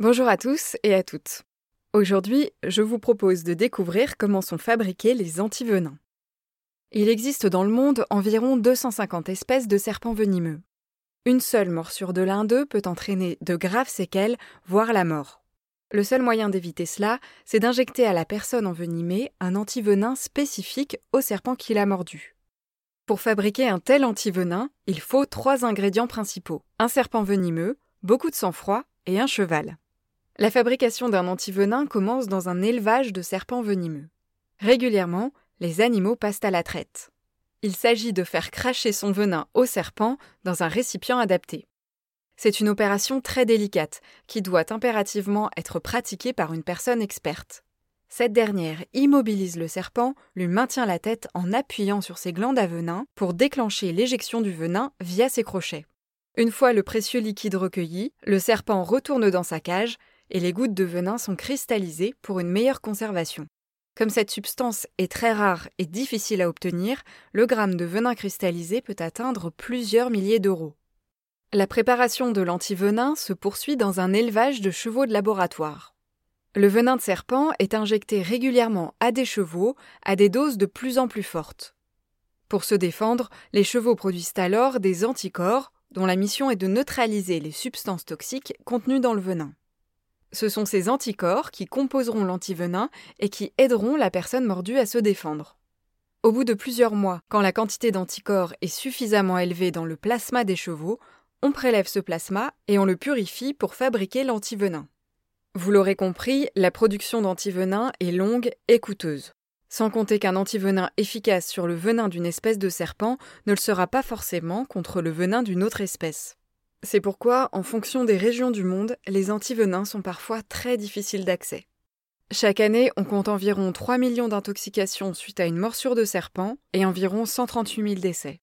Bonjour à tous et à toutes. Aujourd'hui, je vous propose de découvrir comment sont fabriqués les antivenins. Il existe dans le monde environ 250 espèces de serpents venimeux. Une seule morsure de l'un d'eux peut entraîner de graves séquelles, voire la mort. Le seul moyen d'éviter cela, c'est d'injecter à la personne envenimée un antivenin spécifique au serpent qui l'a mordu. Pour fabriquer un tel antivenin, il faut trois ingrédients principaux un serpent venimeux, beaucoup de sang-froid et un cheval. La fabrication d'un antivenin commence dans un élevage de serpents venimeux. Régulièrement, les animaux passent à la traite. Il s'agit de faire cracher son venin au serpent dans un récipient adapté. C'est une opération très délicate qui doit impérativement être pratiquée par une personne experte. Cette dernière immobilise le serpent, lui maintient la tête en appuyant sur ses glandes à venin pour déclencher l'éjection du venin via ses crochets. Une fois le précieux liquide recueilli, le serpent retourne dans sa cage et les gouttes de venin sont cristallisées pour une meilleure conservation. Comme cette substance est très rare et difficile à obtenir, le gramme de venin cristallisé peut atteindre plusieurs milliers d'euros. La préparation de l'antivenin se poursuit dans un élevage de chevaux de laboratoire. Le venin de serpent est injecté régulièrement à des chevaux à des doses de plus en plus fortes. Pour se défendre, les chevaux produisent alors des anticorps dont la mission est de neutraliser les substances toxiques contenues dans le venin. Ce sont ces anticorps qui composeront l'antivenin et qui aideront la personne mordue à se défendre. Au bout de plusieurs mois, quand la quantité d'anticorps est suffisamment élevée dans le plasma des chevaux, on prélève ce plasma et on le purifie pour fabriquer l'antivenin. Vous l'aurez compris, la production d'antivenin est longue et coûteuse. Sans compter qu'un antivenin efficace sur le venin d'une espèce de serpent ne le sera pas forcément contre le venin d'une autre espèce. C'est pourquoi, en fonction des régions du monde, les antivenins sont parfois très difficiles d'accès. Chaque année, on compte environ 3 millions d'intoxications suite à une morsure de serpent et environ 138 000 décès.